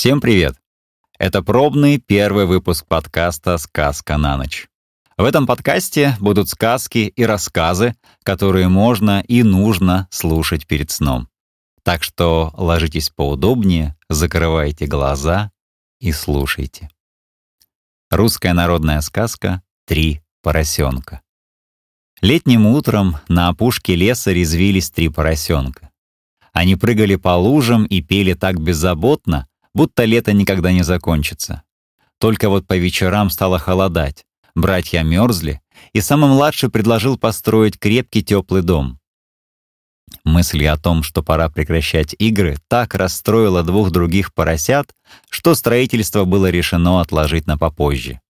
Всем привет! Это пробный первый выпуск подкаста «Сказка на ночь». В этом подкасте будут сказки и рассказы, которые можно и нужно слушать перед сном. Так что ложитесь поудобнее, закрывайте глаза и слушайте. Русская народная сказка «Три поросенка». Летним утром на опушке леса резвились три поросенка. Они прыгали по лужам и пели так беззаботно, будто лето никогда не закончится. Только вот по вечерам стало холодать, братья мерзли, и самый младший предложил построить крепкий теплый дом. Мысли о том, что пора прекращать игры, так расстроила двух других поросят, что строительство было решено отложить на попозже.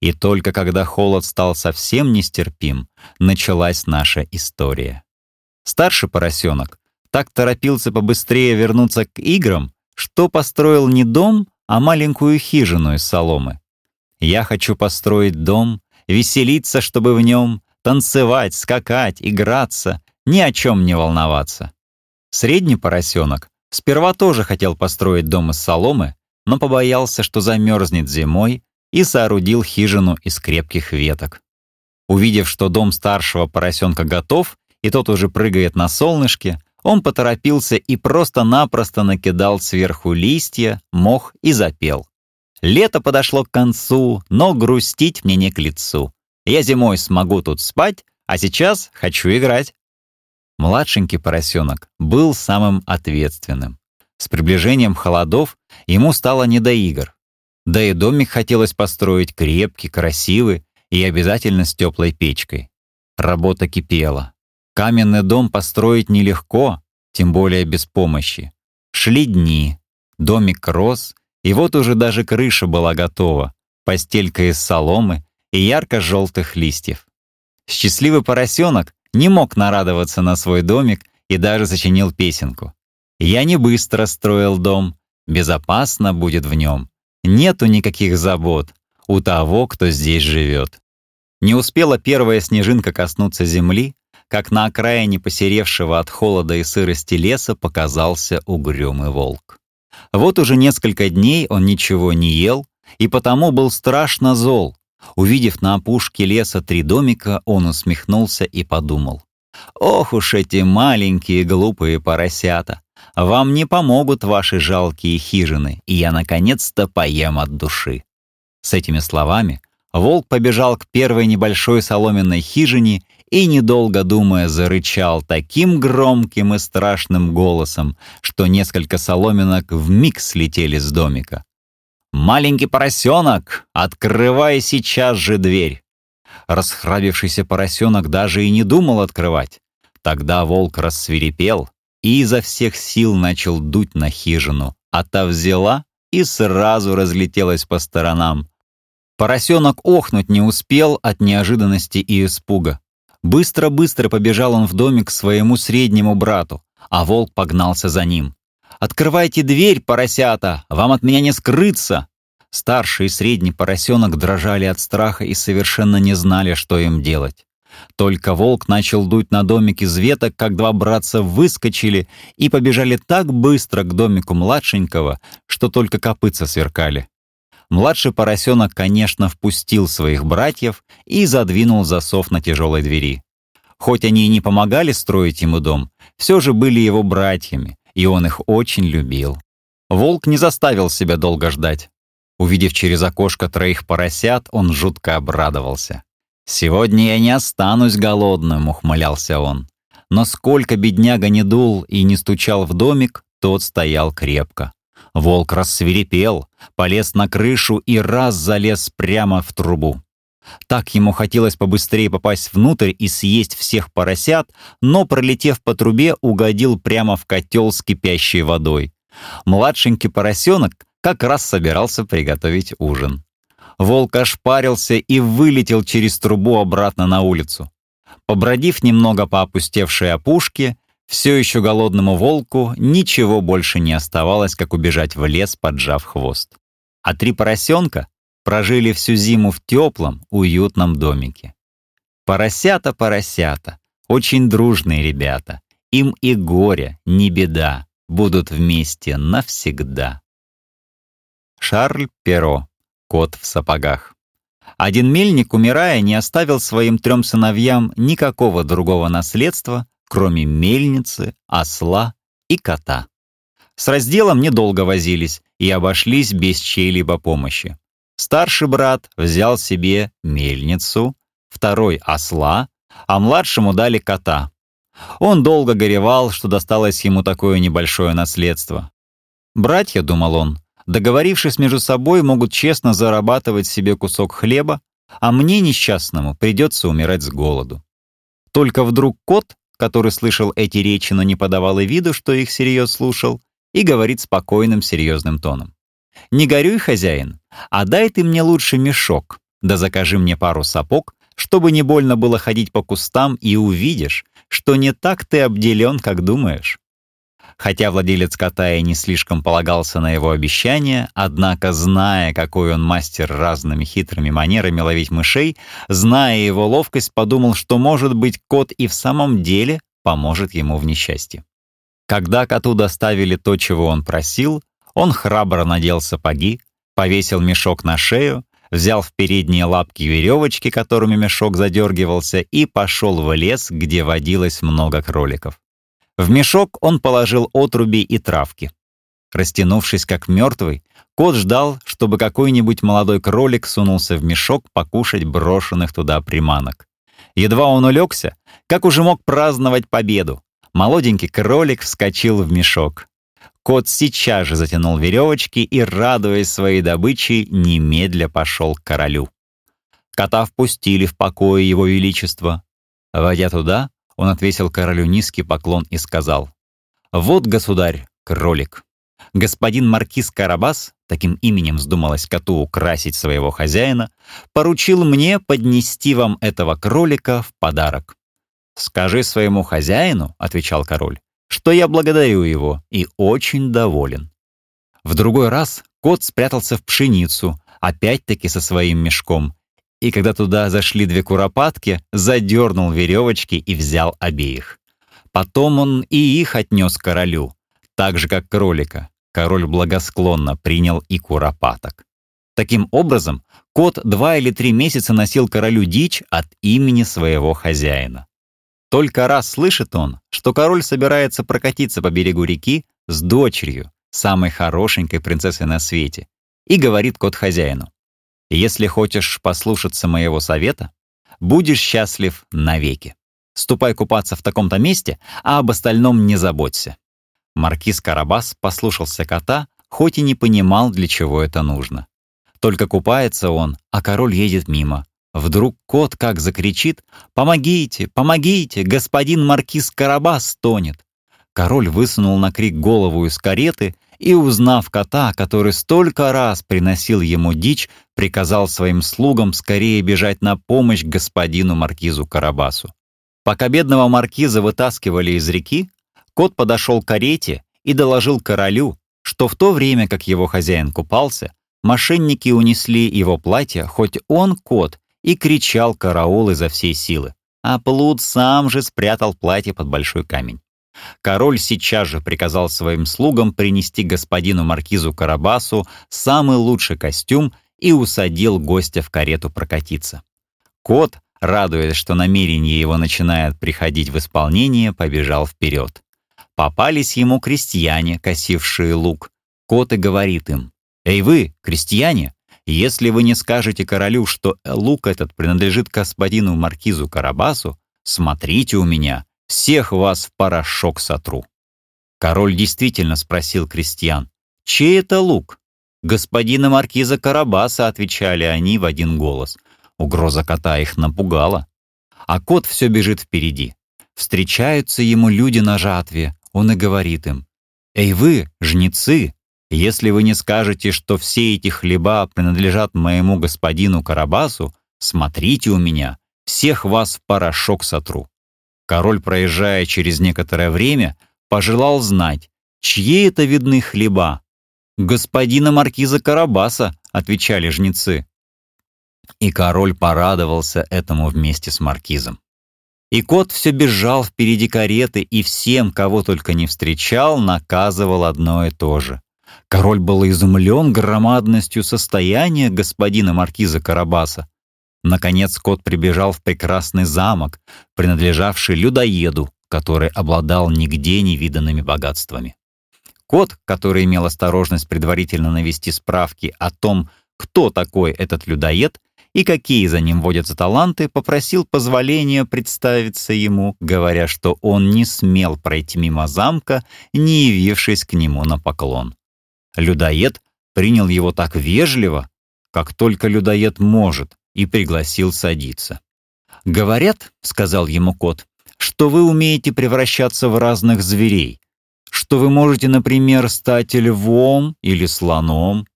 И только когда холод стал совсем нестерпим, началась наша история. Старший поросенок так торопился побыстрее вернуться к играм, что построил не дом, а маленькую хижину из соломы. Я хочу построить дом, веселиться, чтобы в нем, танцевать, скакать, играться, ни о чем не волноваться. Средний поросенок сперва тоже хотел построить дом из соломы, но побоялся, что замерзнет зимой, и соорудил хижину из крепких веток. Увидев, что дом старшего поросенка готов, и тот уже прыгает на солнышке, он поторопился и просто-напросто накидал сверху листья, мох и запел. Лето подошло к концу, но грустить мне не к лицу. Я зимой смогу тут спать, а сейчас хочу играть. Младшенький поросенок был самым ответственным. С приближением холодов ему стало не до игр. Да и домик хотелось построить крепкий, красивый и обязательно с теплой печкой. Работа кипела. Каменный дом построить нелегко, тем более без помощи. Шли дни, домик рос, и вот уже даже крыша была готова, постелька из соломы и ярко-желтых листьев. Счастливый поросенок не мог нарадоваться на свой домик и даже сочинил песенку. «Я не быстро строил дом, безопасно будет в нем. Нету никаких забот у того, кто здесь живет». Не успела первая снежинка коснуться земли, как на окраине посеревшего от холода и сырости леса показался угрюмый волк. Вот уже несколько дней он ничего не ел, и потому был страшно зол. Увидев на опушке леса три домика, он усмехнулся и подумал. «Ох уж эти маленькие глупые поросята! Вам не помогут ваши жалкие хижины, и я наконец-то поем от души». С этими словами волк побежал к первой небольшой соломенной хижине и, недолго думая, зарычал таким громким и страшным голосом, что несколько соломинок вмиг слетели с домика. «Маленький поросенок, открывай сейчас же дверь!» Расхрабившийся поросенок даже и не думал открывать. Тогда волк рассверепел и изо всех сил начал дуть на хижину, а та взяла и сразу разлетелась по сторонам. Поросенок охнуть не успел от неожиданности и испуга. Быстро-быстро побежал он в домик к своему среднему брату, а волк погнался за ним. «Открывайте дверь, поросята! Вам от меня не скрыться!» Старший и средний поросенок дрожали от страха и совершенно не знали, что им делать. Только волк начал дуть на домик из веток, как два братца выскочили и побежали так быстро к домику младшенького, что только копытца сверкали. Младший поросенок, конечно, впустил своих братьев и задвинул засов на тяжелой двери. Хоть они и не помогали строить ему дом, все же были его братьями, и он их очень любил. Волк не заставил себя долго ждать. Увидев через окошко троих поросят, он жутко обрадовался. «Сегодня я не останусь голодным», — ухмылялся он. Но сколько бедняга не дул и не стучал в домик, тот стоял крепко. Волк рассверепел, полез на крышу и раз залез прямо в трубу. Так ему хотелось побыстрее попасть внутрь и съесть всех поросят, но, пролетев по трубе, угодил прямо в котел с кипящей водой. Младшенький поросенок как раз собирался приготовить ужин. Волк ошпарился и вылетел через трубу обратно на улицу. Побродив немного по опустевшей опушке, все еще голодному волку ничего больше не оставалось, как убежать в лес, поджав хвост. А три поросенка прожили всю зиму в теплом, уютном домике. Поросята, поросята, очень дружные ребята. Им и горе, не беда, будут вместе навсегда. Шарль Перо. Кот в сапогах. Один мельник, умирая, не оставил своим трем сыновьям никакого другого наследства, кроме мельницы, осла и кота. С разделом недолго возились и обошлись без чьей-либо помощи. Старший брат взял себе мельницу, второй — осла, а младшему дали кота. Он долго горевал, что досталось ему такое небольшое наследство. Братья, думал он, договорившись между собой, могут честно зарабатывать себе кусок хлеба, а мне, несчастному, придется умирать с голоду. Только вдруг кот, который слышал эти речи, но не подавал и виду, что их серьез слушал, и говорит спокойным, серьезным тоном. «Не горюй, хозяин, а дай ты мне лучше мешок, да закажи мне пару сапог, чтобы не больно было ходить по кустам, и увидишь, что не так ты обделен, как думаешь». Хотя владелец кота и не слишком полагался на его обещания, однако, зная, какой он мастер разными хитрыми манерами ловить мышей, зная его ловкость, подумал, что, может быть, кот и в самом деле поможет ему в несчастье. Когда коту доставили то, чего он просил, он храбро надел сапоги, повесил мешок на шею, взял в передние лапки веревочки, которыми мешок задергивался, и пошел в лес, где водилось много кроликов. В мешок он положил отруби и травки. Растянувшись как мертвый, кот ждал, чтобы какой-нибудь молодой кролик сунулся в мешок покушать брошенных туда приманок. Едва он улегся, как уже мог праздновать победу. Молоденький кролик вскочил в мешок. Кот сейчас же затянул веревочки и, радуясь своей добыче, немедля пошел к королю. Кота впустили в покое его величества. Войдя туда, он отвесил королю низкий поклон и сказал, «Вот, государь, кролик. Господин маркиз Карабас, таким именем вздумалось коту украсить своего хозяина, поручил мне поднести вам этого кролика в подарок». «Скажи своему хозяину», — отвечал король, «что я благодарю его и очень доволен». В другой раз кот спрятался в пшеницу, опять-таки со своим мешком, и когда туда зашли две куропатки, задернул веревочки и взял обеих. Потом он и их отнес королю, так же, как кролика. Король благосклонно принял и куропаток. Таким образом, кот два или три месяца носил королю дичь от имени своего хозяина. Только раз слышит он, что король собирается прокатиться по берегу реки с дочерью, самой хорошенькой принцессой на свете, и говорит кот хозяину. Если хочешь послушаться моего совета, будешь счастлив навеки. Ступай купаться в таком-то месте, а об остальном не заботься». Маркиз Карабас послушался кота, хоть и не понимал, для чего это нужно. Только купается он, а король едет мимо. Вдруг кот как закричит «Помогите! Помогите! Господин Маркиз Карабас тонет!» Король высунул на крик голову из кареты и, узнав кота, который столько раз приносил ему дичь, приказал своим слугам скорее бежать на помощь господину маркизу Карабасу. Пока бедного маркиза вытаскивали из реки, кот подошел к карете и доложил королю, что в то время, как его хозяин купался, мошенники унесли его платье, хоть он кот, и кричал караул изо всей силы. А Плут сам же спрятал платье под большой камень. Король сейчас же приказал своим слугам принести господину маркизу Карабасу самый лучший костюм и усадил гостя в карету прокатиться. Кот, радуясь, что намерение его начинает приходить в исполнение, побежал вперед. Попались ему крестьяне, косившие лук. Кот и говорит им, «Эй вы, крестьяне, если вы не скажете королю, что лук этот принадлежит господину маркизу Карабасу, смотрите у меня, всех вас в порошок сотру». Король действительно спросил крестьян, «Чей это лук?» «Господина маркиза Карабаса», — отвечали они в один голос. Угроза кота их напугала. А кот все бежит впереди. Встречаются ему люди на жатве. Он и говорит им, «Эй вы, жнецы, если вы не скажете, что все эти хлеба принадлежат моему господину Карабасу, смотрите у меня, всех вас в порошок сотру». Король, проезжая через некоторое время, пожелал знать, чьи это видны хлеба. «Господина маркиза Карабаса», — отвечали жнецы. И король порадовался этому вместе с маркизом. И кот все бежал впереди кареты и всем, кого только не встречал, наказывал одно и то же. Король был изумлен громадностью состояния господина маркиза Карабаса. Наконец кот прибежал в прекрасный замок, принадлежавший людоеду, который обладал нигде не виданными богатствами. Кот, который имел осторожность предварительно навести справки о том, кто такой этот людоед и какие за ним водятся таланты, попросил позволения представиться ему, говоря, что он не смел пройти мимо замка, не явившись к нему на поклон. Людоед принял его так вежливо, как только людоед может, и пригласил садиться. «Говорят, — сказал ему кот, — что вы умеете превращаться в разных зверей, что вы можете, например, стать львом или слоном».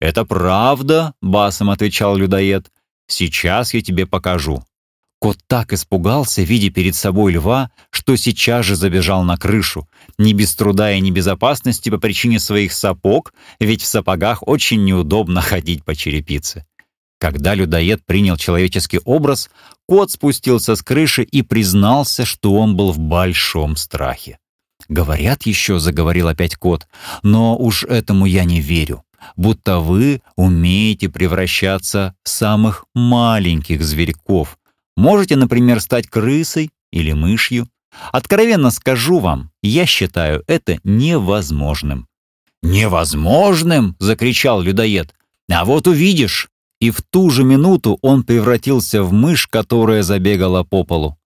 «Это правда», — басом отвечал людоед. «Сейчас я тебе покажу». Кот так испугался, видя перед собой льва, что сейчас же забежал на крышу, не без труда и не без опасности по причине своих сапог, ведь в сапогах очень неудобно ходить по черепице. Когда людоед принял человеческий образ, кот спустился с крыши и признался, что он был в большом страхе. «Говорят еще», — заговорил опять кот, — «но уж этому я не верю, будто вы умеете превращаться в самых маленьких зверьков, Можете, например, стать крысой или мышью. Откровенно скажу вам, я считаю это невозможным». «Невозможным!» — закричал людоед. «А вот увидишь!» И в ту же минуту он превратился в мышь, которая забегала по полу.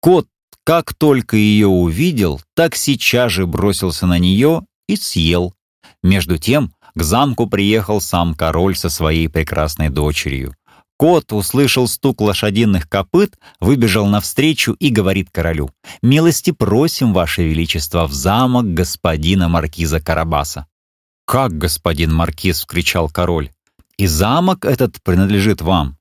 Кот, как только ее увидел, так сейчас же бросился на нее и съел. Между тем к замку приехал сам король со своей прекрасной дочерью. Кот услышал стук лошадиных копыт, выбежал навстречу и говорит королю, «Милости просим, Ваше Величество, в замок господина маркиза Карабаса». «Как, господин маркиз?» — вскричал король. «И замок этот принадлежит вам.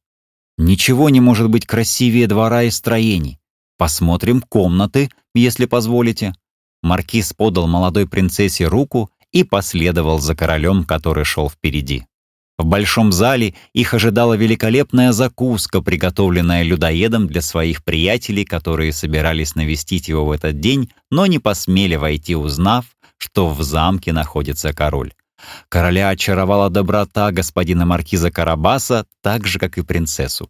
Ничего не может быть красивее двора и строений. Посмотрим комнаты, если позволите». Маркиз подал молодой принцессе руку и последовал за королем, который шел впереди. В большом зале их ожидала великолепная закуска, приготовленная людоедом для своих приятелей, которые собирались навестить его в этот день, но не посмели войти, узнав, что в замке находится король. Короля очаровала доброта господина маркиза Карабаса, так же, как и принцессу.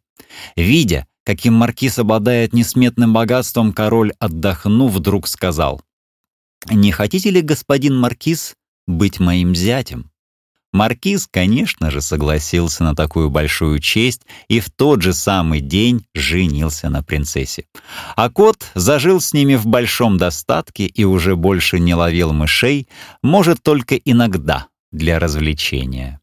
Видя, каким маркиз обладает несметным богатством, король, отдохнув, вдруг сказал, «Не хотите ли, господин маркиз, быть моим зятем?» Маркиз, конечно же, согласился на такую большую честь и в тот же самый день женился на принцессе. А кот зажил с ними в большом достатке и уже больше не ловил мышей, может, только иногда для развлечения.